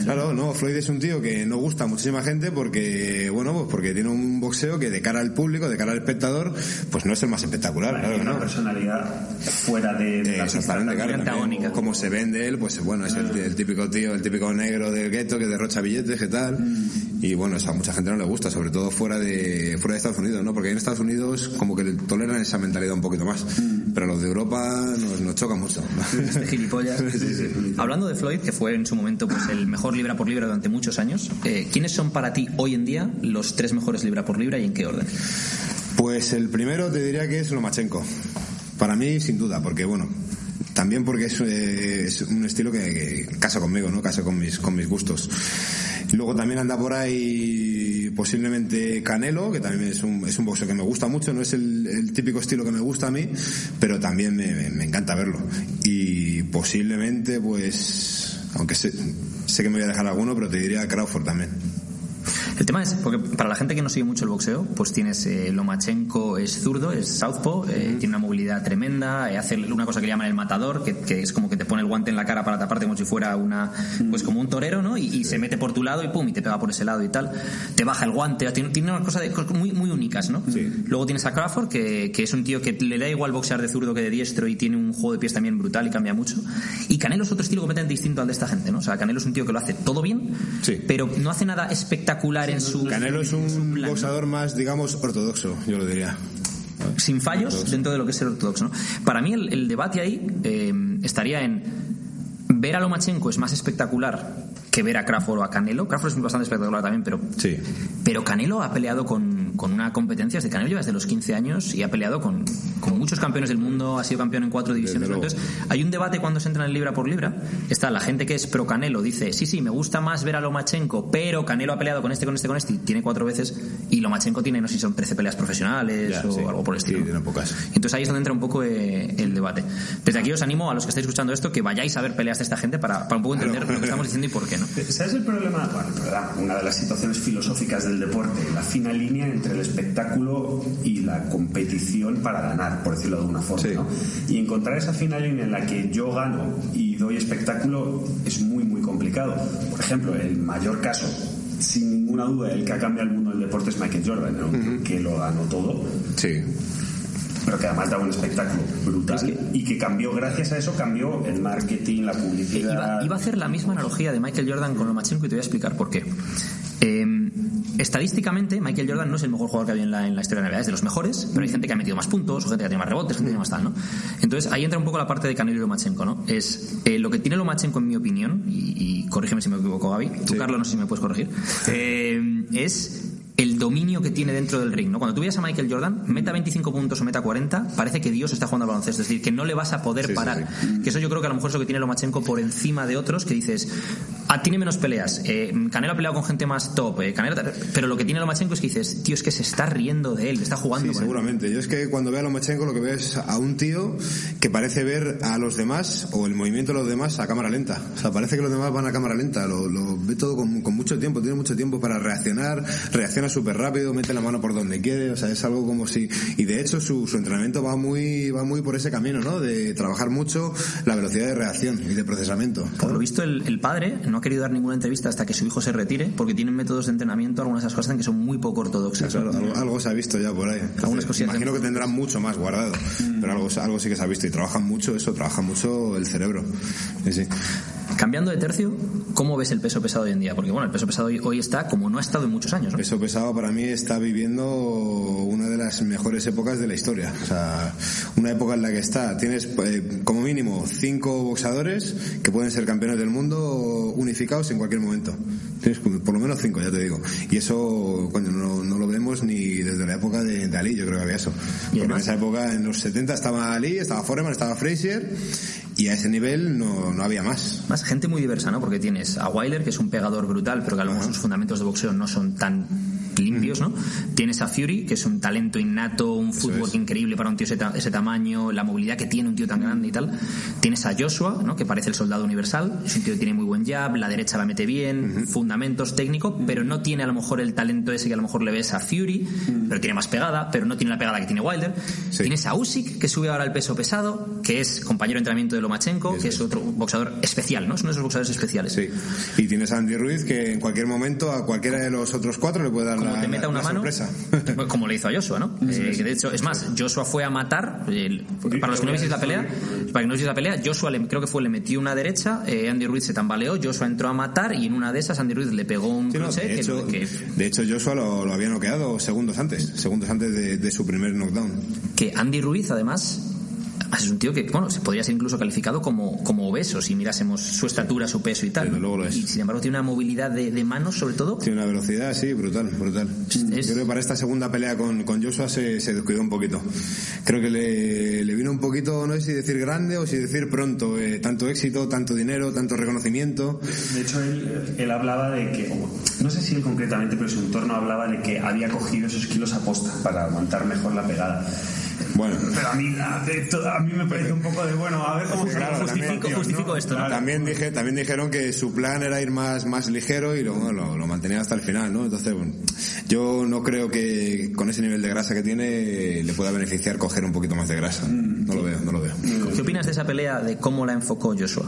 Claro no Floyd es un tío que no gusta a muchísima gente porque bueno pues porque tiene un boxeo que de cara al público de cara al espectador pues no es el más espectacular claro, una personalidad fuera de, de la como se vende él pues bueno es el, típico tío el típico negro del gueto que derrocha billetes qué tal mm. y bueno eso a mucha gente no le gusta sobre todo fuera de fuera de Estados Unidos no porque en Estados Unidos como que toleran esa mentalidad un poquito más. Mm. Pero los de Europa nos, nos choca mucho este gilipollas (laughs) hablando de Floyd que fue en su momento pues el mejor libra por libra durante muchos años eh, ¿quiénes son para ti hoy en día los tres mejores libra por libra y en qué orden? Pues el primero te diría que es Lomachenko. Para mí, sin duda, porque bueno, también porque es, un estilo que, casa conmigo, ¿no? Casa con mis, con mis gustos. Luego también anda por ahí posiblemente Canelo, que también es un, es un boxeo que me gusta mucho, no es el, el típico estilo que me gusta a mí, pero también me, encanta verlo. Y posiblemente, pues, aunque sé, sé que me voy a dejar alguno, pero te diría Crawford también. El tema es, porque para la gente que no sigue mucho el boxeo, pues tienes eh, Lomachenko es zurdo, es southpaw, eh, tiene una movilidad tremenda, eh, hace una cosa que llaman el matador, que, que es como que te pone el guante en la cara para taparte como si fuera una, pues como un torero, ¿no? Y, y se mete por tu lado y pum, y te pega por ese lado y tal. Te baja el guante, tiene, tiene unas cosas muy, muy únicas, ¿no? Luego tienes a Crawford, que, que es un tío que le da igual boxear de zurdo que de diestro y tiene un juego de pies también brutal y cambia mucho. Y Canelo es otro estilo completamente distinto al de esta gente, ¿no? O sea, Canelo es un tío que lo hace todo bien, Sí. pero no hace nada espectacular en su Canelo es un boxeador más, digamos, ortodoxo, yo lo diría. sin fallos dentro de lo que es ser ortodoxo. ¿no? Para mí el, el debate ahí eh, estaría en ver a Lomachenko es más espectacular que ver a Crawford o a Canelo. Crawford es bastante espectacular también, pero Sí. pero Canelo ha peleado con, con una competencia desde Canelo lleva desde los 15 años y ha peleado con, con muchos campeones del mundo, ha sido campeón en cuatro divisiones. Entonces, hay un debate cuando se entra en libra por libra. Está la gente que es pro Canelo, dice, sí, sí, me gusta más ver a Lomachenko, pero Canelo ha peleado con este, con este, con este, y tiene cuatro veces, y Lomachenko tiene, no sé si son 13 peleas profesionales Ya, o sí. algo por el estilo. Sí, tiene pocas. Entonces ahí es donde entra un poco eh, el debate. Desde aquí os animo a los que estáis escuchando esto que vayáis a ver peleas de esta gente para, para un poco entender lo que estamos diciendo y por qué, ¿no? (laughs) ¿Sabes el problema? Bueno, el problema, una de las situaciones filosóficas del deporte, la fina línea entre el espectáculo y la competición para ganar, por decirlo de alguna forma. Sí. ¿no? Y encontrar esa fina línea en la que yo gano y doy espectáculo es muy, muy complicado. Por ejemplo, el mayor caso, sin ninguna duda, el que ha cambiado el mundo del deporte es Michael Jordan, ¿no? que lo ganó todo Sí. pero que además daba un espectáculo brutal y que cambió, gracias a eso cambió el marketing, la publicidad. Iba, iba a hacer la misma analogía de Michael Jordan con Lomachenko y te voy a explicar por qué. Eh, estadísticamente, Michael Jordan no es el mejor jugador que había en la, en la historia de la NBA, es de los mejores, pero hay gente que ha metido más puntos, o gente que tiene más rebotes, gente que tiene más tal, ¿no? Entonces ahí entra un poco la parte de Canelo y Lomachenko, ¿no? Es eh, lo que tiene Lomachenko, en mi opinión, y, y corrígeme si me equivoco, Gaby, tú, Carlos, no sé si me puedes corregir, eh, es el dominio que tiene dentro del ring, ¿no? Cuando tú veas a Michael Jordan, meta 25 puntos o meta 40, parece que Dios está jugando al baloncesto, es decir, que no le vas a poder Sí, sí, parar. Que eso yo creo que a lo mejor es lo que tiene Lomachenko por encima de otros, que dices, ah, tiene menos peleas, eh, Canelo ha peleado con gente más top, eh, Canelo tal", pero lo que tiene Lomachenko es que dices, tío, es que se está riendo de él, está jugando Sí, con él. seguramente. Yo es que cuando veo a Lomachenko lo que veo es a un tío que parece ver a los demás o el movimiento de los demás a cámara lenta. O sea, parece que los demás van a cámara lenta. Lo, lo ve todo con, con mucho tiempo, tiene mucho tiempo para reaccionar, reacciona súper rápido, mete la mano por donde quiere. O sea, es algo como si... Y de hecho su, su entrenamiento va muy, va muy por ese camino, ¿no? De trabajar mucho la velocidad de reacción y de procesamiento. Por lo visto, el, el padre no ha querido dar ninguna entrevista hasta que su hijo se retire, porque tienen métodos de entrenamiento, algunas de esas cosas que son muy poco ortodoxas. Claro, algo, algo se ha visto ya por ahí. Entonces, Algunas cosillas imagino que tendrán mucho más guardado, pero algo, algo sí que se ha visto y trabajan mucho eso, trabajan mucho el cerebro. Sí, sí. Cambiando de tercio, ¿cómo ves el peso pesado hoy en día? Porque bueno, el peso pesado hoy, hoy está como no ha estado en muchos años, ¿no? Peso pesado para mí está viviendo una de las mejores épocas de la historia. O sea, una época en la que está, tienes eh, como mínimo cinco boxadores que pueden ser campeones del mundo unificados en cualquier momento. Tienes por lo menos cinco, ya te digo. Y eso, coño, no, no lo vemos ni desde la época de, de Ali, yo creo que había eso. Y Porque en esa época, en los 70, estaba Ali, estaba Foreman, estaba Frazier, y a ese nivel no, no había más. Más gente muy diversa, ¿no? Porque tienes a Wilder, que es un pegador brutal, pero que a lo mejor sus fundamentos de boxeo no son tan Tienes a Fury, que es un talento innato, un fútbol es. increíble para un tío ese, ta- ese tamaño, la movilidad que tiene un tío tan grande y tal. Tienes a Joshua, ¿no? Que parece el soldado universal, es un tío que tiene muy buen jab, la derecha la mete bien, fundamentos técnicos, pero no tiene a lo mejor el talento ese que a lo mejor le ves a Fury, pero tiene más pegada, pero no tiene la pegada que tiene Wilder. Sí. Tienes a Usyk, que sube ahora el peso pesado, que es compañero de entrenamiento de Lomachenko, que es otro boxeador especial, ¿no? Es uno de esos boxeadores especiales. Sí. Y tienes a Andy Ruiz que en cualquier momento a cualquiera de los otros cuatro le puede dar como la, te una mano, sorpresa. como le hizo a Joshua, ¿no? Eh, que de hecho, es más, Joshua fue a matar, eh, para los que no visteis la pelea, para que no visteis la pelea, Joshua le- creo que fue, le metió una derecha, eh, Andy Ruiz se tambaleó, Joshua entró a matar y en una de esas Andy Ruiz le pegó un Sí, no, de, que- hecho, que, de hecho, Joshua lo, lo había noqueado segundos antes, segundos antes de, de su primer knockdown. que Andy Ruiz además es un tío que, bueno, se podría ser incluso calificado como, como obeso si mirásemos su estatura, su peso y tal. Y sin embargo tiene una movilidad de, manos, sobre todo. Tiene una velocidad, sí, brutal, brutal. Yo creo que para esta segunda pelea con, con Joshua se, se, descuidó un poquito. Creo que le, le, vino un poquito, no sé si decir grande o si decir pronto. Eh, tanto éxito, tanto dinero, tanto reconocimiento. De hecho, él, él hablaba de que, no sé si él concretamente, pero su entorno hablaba de que había cogido esos kilos a posta para aguantar mejor la pegada. Bueno. Pero a mí, a, mí me parece un poco de, bueno, a ver cómo justifico, justifico esto. También, dije, también dijeron que su plan era ir más, más ligero y lo, lo, lo mantenía hasta el final, ¿no? Entonces, bueno, yo no creo que con ese nivel de grasa que tiene le pueda beneficiar coger un poquito más de grasa. Mm. No lo veo, no lo veo. ¿Qué opinas de esa pelea, de cómo la enfocó Joshua?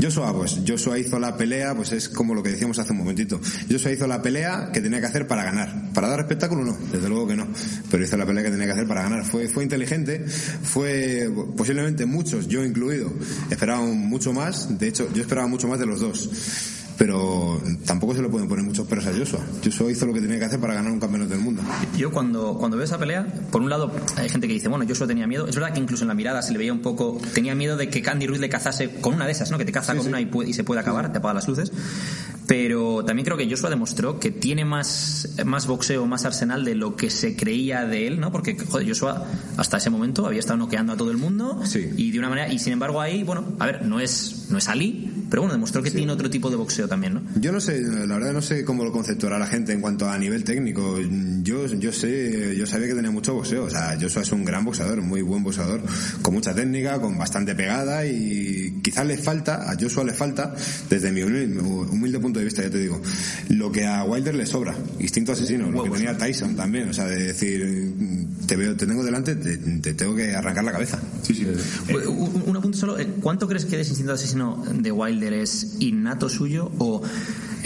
Joshua, pues Joshua hizo la pelea, pues es como lo que decíamos hace un momentito. Joshua hizo la pelea que tenía que hacer para ganar. Para dar espectáculo no, desde luego que no. Pero hizo la pelea que tenía que hacer para ganar. Fue, fue inteligente, fue posiblemente muchos, yo incluido, esperaban mucho más. De hecho, yo esperaba mucho más de los dos pero tampoco se le pueden poner muchos peros a Joshua. Joshua hizo lo que tenía que hacer para ganar un campeonato del mundo. Yo cuando, cuando veo esa pelea, por un lado hay gente que dice, bueno, Joshua tenía miedo. Es verdad que incluso en la mirada se le veía un poco, tenía miedo de que Candy Ruiz le cazase con una de esas, ¿no? Que te caza con una y, y, se puede acabar, te apaga las luces. Pero también creo que Joshua demostró que tiene más, más boxeo, más arsenal de lo que se creía de él, ¿no? Porque, joder, Joshua hasta ese momento había estado noqueando a todo el mundo y de una manera, y sin embargo ahí, bueno, a ver, no es, no es Ali, pero bueno, demostró que tiene otro tipo de boxeo también, ¿no? Yo no sé, la verdad no sé cómo lo conceptuará la gente en cuanto a nivel técnico. Yo, yo sé, yo sabía que tenía mucho boxeo. O sea, Joshua es un gran boxeador, muy buen boxeador, con mucha técnica, con bastante pegada y quizás le falta, a Joshua le falta, desde mi humilde, punto de vista, ya te digo, lo que a Wilder le sobra, instinto asesino, lo que tenía Tyson también, o sea, de decir, te veo, te tengo delante, te, tengo que arrancar la cabeza. Sí, sí. un, un, apunte solo, ¿cuánto crees que es instinto asesino de Wilder? Es innato suyo o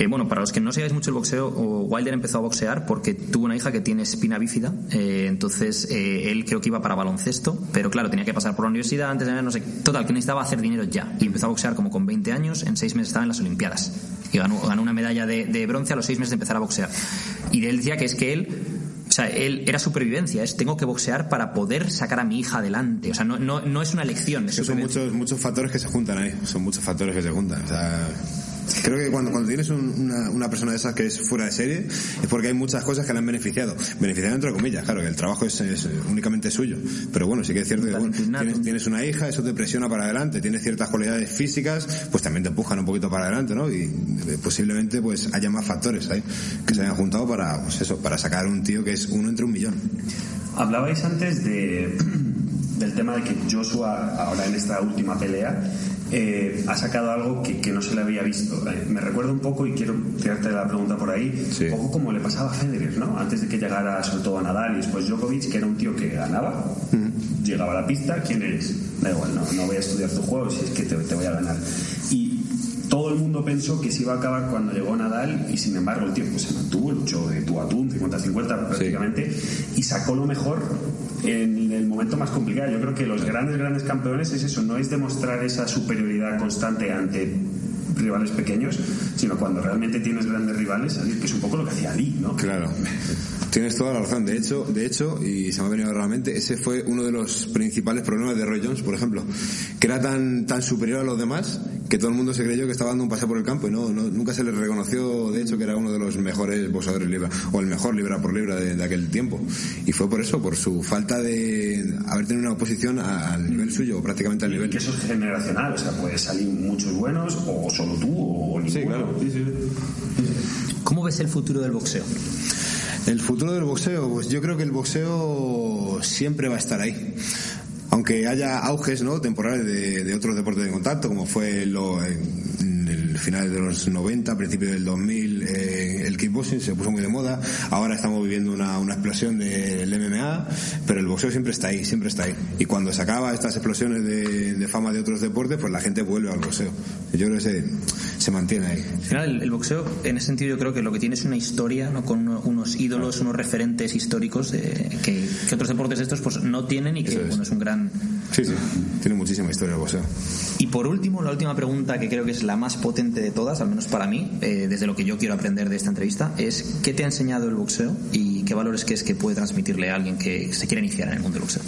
eh, bueno, para los que no sigáis mucho el boxeo, Wilder empezó a boxear porque tuvo una hija que tiene espina bífida, eh, entonces eh, él creo que iba para baloncesto, pero claro, tenía que pasar por la universidad antes de no sé, total, que necesitaba hacer dinero ya y empezó a boxear como con 20 años, en seis meses estaba en las Olimpiadas y ganó, ganó una medalla de, de bronce a los seis meses de empezar a boxear. Y de él decía que es que él o sea, él era supervivencia, es tengo que boxear para poder sacar a mi hija adelante. O sea, no, no, no es una elección. son muchos, muchos factores que se juntan ahí, son muchos factores que se juntan. O sea, Creo que cuando, cuando tienes una, una, persona de esas que es fuera de serie es porque hay muchas cosas que le han beneficiado. Beneficiado entre comillas, claro, que el trabajo es, únicamente suyo. Pero bueno, sí que es cierto que tienes, tienes, una hija, eso te presiona para adelante, tienes ciertas cualidades físicas, pues también te empujan un poquito para adelante, ¿no? Y eh, posiblemente pues haya más factores ahí que se hayan juntado para, pues eso, para sacar un tío que es uno entre un millón. Hablabais antes de (clears throat) del tema de que Joshua, ahora en esta última pelea, eh, ha sacado algo que, que, no se le había visto. Eh, me recuerda un poco, y quiero tirarte la pregunta por ahí, un poco como le pasaba a Federer, ¿no? Antes de que llegara sobre todo a Nadal y después Djokovic, que era un tío que ganaba, llegaba a la pista, ¿quién eres? Da igual, no, no voy a estudiar tu juego si es que te, te voy a ganar. Y todo el mundo pensó que se iba a acabar cuando llegó Nadal y sin embargo el tiempo se mantuvo, luchó de tú a tú, 50-50 prácticamente, y sacó lo mejor en el momento más complicado. Yo creo que los grandes, grandes campeones es eso, no es demostrar esa superioridad constante ante rivales pequeños, sino cuando realmente tienes grandes rivales, que es un poco lo que hacía Ali, ¿no? Claro. Tienes toda la razón. De hecho, de hecho, y se me ha venido realmente, ese fue uno de los principales problemas de Roy Jones, por ejemplo, que era tan, tan superior a los demás que todo el mundo se creyó que estaba dando un paseo por el campo y no, nunca se le reconoció, de hecho, que era uno de los mejores boxeadores libra, o el mejor libra por libra de, aquel tiempo. Y fue por eso, por su falta de haber tenido una oposición al nivel suyo, prácticamente al nivel. que eso es generacional, o sea, puede salir muchos buenos, o solo tú, o ninguno. Sí, claro. Sí, sí. ¿Cómo ves el futuro del boxeo? El futuro del boxeo, pues yo creo que el boxeo siempre va a estar ahí. Aunque haya auges ¿no? temporales de, otros deportes de contacto, como fue lo, en el final de los 90, principio del 2000, eh, el kickboxing se puso muy de moda. Ahora estamos viviendo una, una explosión del MMA, pero el boxeo siempre está ahí, siempre está ahí. Y cuando se acaba estas explosiones de, de fama de otros deportes, pues la gente vuelve al boxeo. Yo creo que se, se mantiene ahí. Al final, el, boxeo, en ese sentido, yo creo que lo que tiene es una historia, ¿no? con unos ídolos, unos referentes históricos de, que, otros deportes estos pues no tienen y que bueno, es un gran Sí, sí, tiene muchísima historia el boxeo. Y por último, la última pregunta que creo que es la más potente de todas, al menos para mí, eh, desde lo que yo quiero aprender de esta entrevista, es ¿qué te ha enseñado el boxeo y qué valores crees que puede transmitirle a alguien que se quiere iniciar en el mundo del boxeo?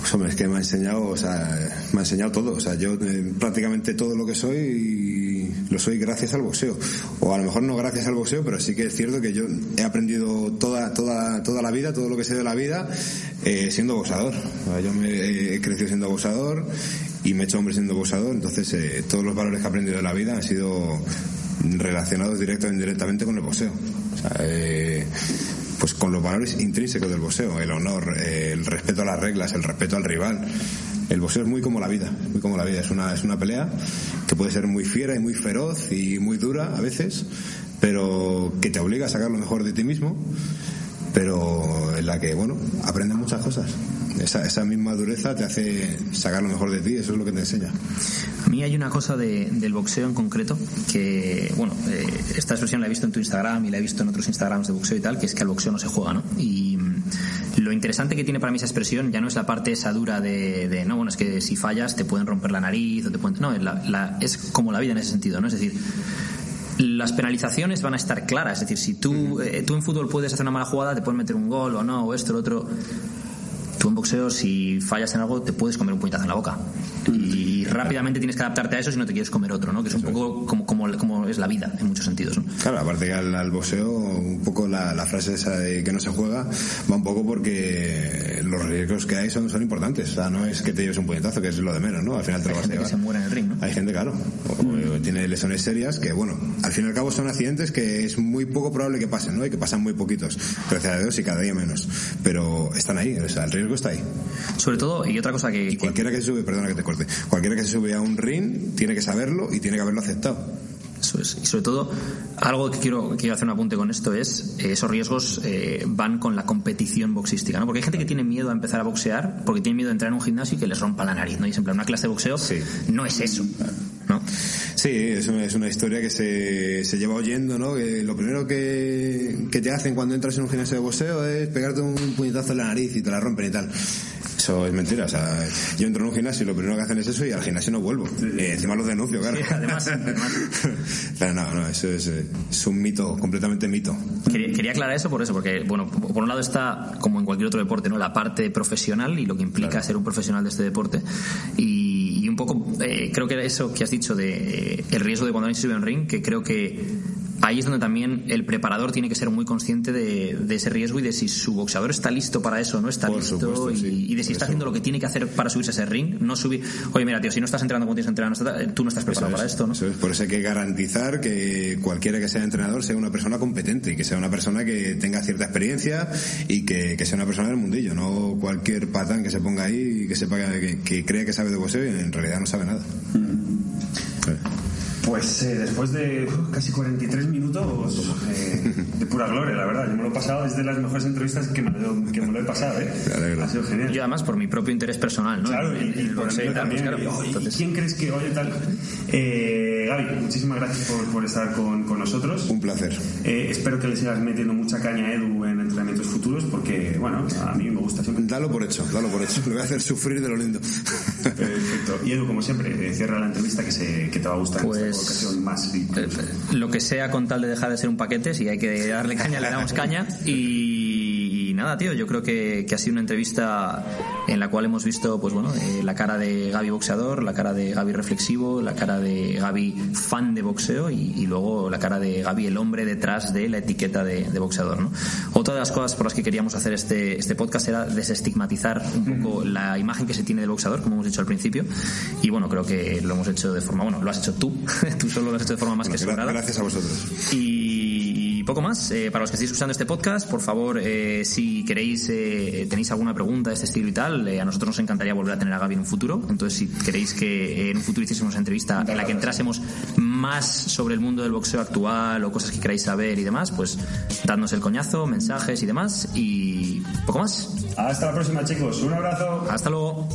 Pues hombre, es que me ha enseñado, o sea, me ha enseñado todo. O sea, yo eh, prácticamente todo lo que soy lo soy gracias al boxeo. O a lo mejor no gracias al boxeo, pero sí que es cierto que yo he aprendido toda, toda, toda la vida, todo lo que sé de la vida, eh, siendo sea, yo me he crecido siendo boxeador y me he hecho hombre siendo boxeador, entonces eh, todos los valores que he aprendido de la vida han sido relacionados directo o indirectamente con el boxeo. O sea, eh, pues con los valores intrínsecos del boxeo, el honor, eh, el respeto a las reglas, el respeto al rival. El boxeo es muy como la vida, muy como la vida. Es una, es una pelea que puede ser muy fiera y muy feroz y muy dura a veces, pero que te obliga a sacar lo mejor de ti mismo, pero en la que, bueno, aprendes muchas cosas. Esa, esa misma dureza te hace sacar lo mejor de ti, eso es lo que te enseña. A mí hay una cosa de- del boxeo en concreto que, bueno, eh, esta expresión la he visto en tu Instagram y la he visto en otros Instagrams de boxeo y tal, que es que al boxeo no se juega, ¿no? Interesante que tiene para mí esa expresión ya no es la parte esa dura de, de, no, bueno, es que si fallas te pueden romper la nariz o te pueden... No, es, la- la- es como la vida en ese sentido, ¿no? Es decir, las penalizaciones van a estar claras. Es decir, si tú, eh, tú en fútbol puedes hacer una mala jugada, te pueden meter un gol o no, o esto, lo otro. Tú en boxeo, si fallas en algo, te puedes comer un puñetazo en la boca. Y rápidamente tienes que adaptarte a eso si no te quieres comer otro, ¿no? Que es un poco como, como, como es la vida, en muchos sentidos, ¿no? Claro, aparte que al, al boxeo, un poco la, la frase esa de que no se juega, va un poco porque los riesgos que hay son, son importantes. O sea, no es que te lleves un puñetazo, que es lo de menos, ¿no? Al final te lo Hay vas a gente que llevar. se muere en el ring, ¿no? Hay gente, claro, o- o tiene lesiones serias que, bueno, al fin y al cabo son accidentes que es muy poco probable que pasen, ¿no? Y que pasan muy poquitos, gracias a Dios y cada día menos. Pero están ahí, o sea, el riesgo está ahí. Sobre todo, y otra cosa que... que- Cualquiera que se sube, perdona que te corte, cualquiera que se sube a un ring tiene que saberlo y tiene que haberlo aceptado. Eso es. Y sobre todo, algo que quiero, quiero hacer un apunte con esto es, eh, esos riesgos eh, van con la competición boxística, ¿no? Porque hay gente que tiene miedo a empezar a boxear porque tiene miedo de entrar en un gimnasio y que les rompa la nariz, ¿no? Y es en plan, una clase de boxeo Sí. no es eso, ¿no? Sí, es una, es una historia que se, se lleva oyendo, ¿no? Que lo primero que, que te hacen cuando entras en un gimnasio de boxeo es pegarte un puñetazo en la nariz y te la rompen y tal. Eso es mentira, o sea, yo entro en un gimnasio y lo primero que hacen es eso y al gimnasio no vuelvo. Eh, encima los denuncio, claro. Sí, (laughs) además, además. (laughs) Pero no, no, eso es, eh, es un mito, completamente mito. Quería, quería aclarar eso por eso, porque, bueno, por un lado está, como en cualquier otro deporte, ¿no? La parte profesional y lo que implica ser un profesional de este deporte. Y, y un poco, eh, creo que era eso que has dicho de eh, el riesgo de cuando alguien se sube a un ring, que creo que ahí es donde también el preparador tiene que ser muy consciente de, de ese riesgo y de si su boxeador está listo para eso o no está Por listo supuesto, y, sí. y de si está eso. haciendo lo que tiene que hacer para subirse a ese ring, no subir, oye mira tío, si no estás entrenando como tienes que entrenar, tú no estás preparado Eso para es, esto, ¿no? eso es. Por eso hay que garantizar que cualquiera que sea entrenador sea una persona competente y que sea una persona que tenga cierta experiencia y que, que sea una persona del mundillo, no cualquier patán que se ponga ahí y que sepa que, que- que crea que sabe de boxeo y en realidad no sabe nada. Eh, Pues eh, después de casi 43 minutos eh, de pura gloria, la verdad. Yo me lo he pasado, es de las mejores entrevistas que me lo, que me lo he pasado, ¿eh? Ha sido genial. Yo además por mi propio interés personal, ¿no? Claro, y, y el por el y pues, también. claro. Y, oye, Entonces- ¿Quién crees que oye tal? Eh, Gaby, muchísimas gracias por, por estar con, con nosotros. Un placer. Eh, espero que le sigas metiendo mucha caña a Edu en entrenamientos futuros porque, bueno, a mí me gusta siempre. Dalo por hecho, dalo por hecho. Le voy a hacer sufrir de lo lindo. Perfecto. Y Edu, como siempre, eh, cierra la entrevista que, se, que te va a gustar en Pues, esta ocasión más. Eh, lo que sea con tal de dejar de ser un paquete, si hay que darle caña, le damos caña. (laughs) Y nada, tío, yo creo que, que ha sido una entrevista en la cual hemos visto, pues bueno, eh, la cara de Gaby boxeador, la cara de Gaby reflexivo, la cara de Gaby fan de boxeo y, y luego la cara de Gaby el hombre detrás de la etiqueta de, de boxeador, ¿no? Otra de las cosas por las que queríamos hacer este, este podcast era desestigmatizar un poco la imagen que se tiene del boxeador, como hemos dicho al principio. Y bueno, creo que lo hemos hecho de forma, bueno, lo has hecho tú, (laughs) tú solo lo has hecho de forma más que Gra- sobrada. Gracias a vosotros. Y, y poco más. Eh, para los que estéis escuchando este podcast, por favor, eh, si queréis, eh, tenéis alguna pregunta de este estilo y tal, eh, a nosotros nos encantaría volver a tener a Gaby en un futuro. Entonces, si queréis que eh, en un futuro hiciésemos una entrevista en la que entrásemos más sobre el mundo del boxeo actual o cosas que queráis saber y demás, pues dadnos el coñazo, mensajes y demás. Y poco más. Hasta la próxima, chicos. Un abrazo. Hasta luego.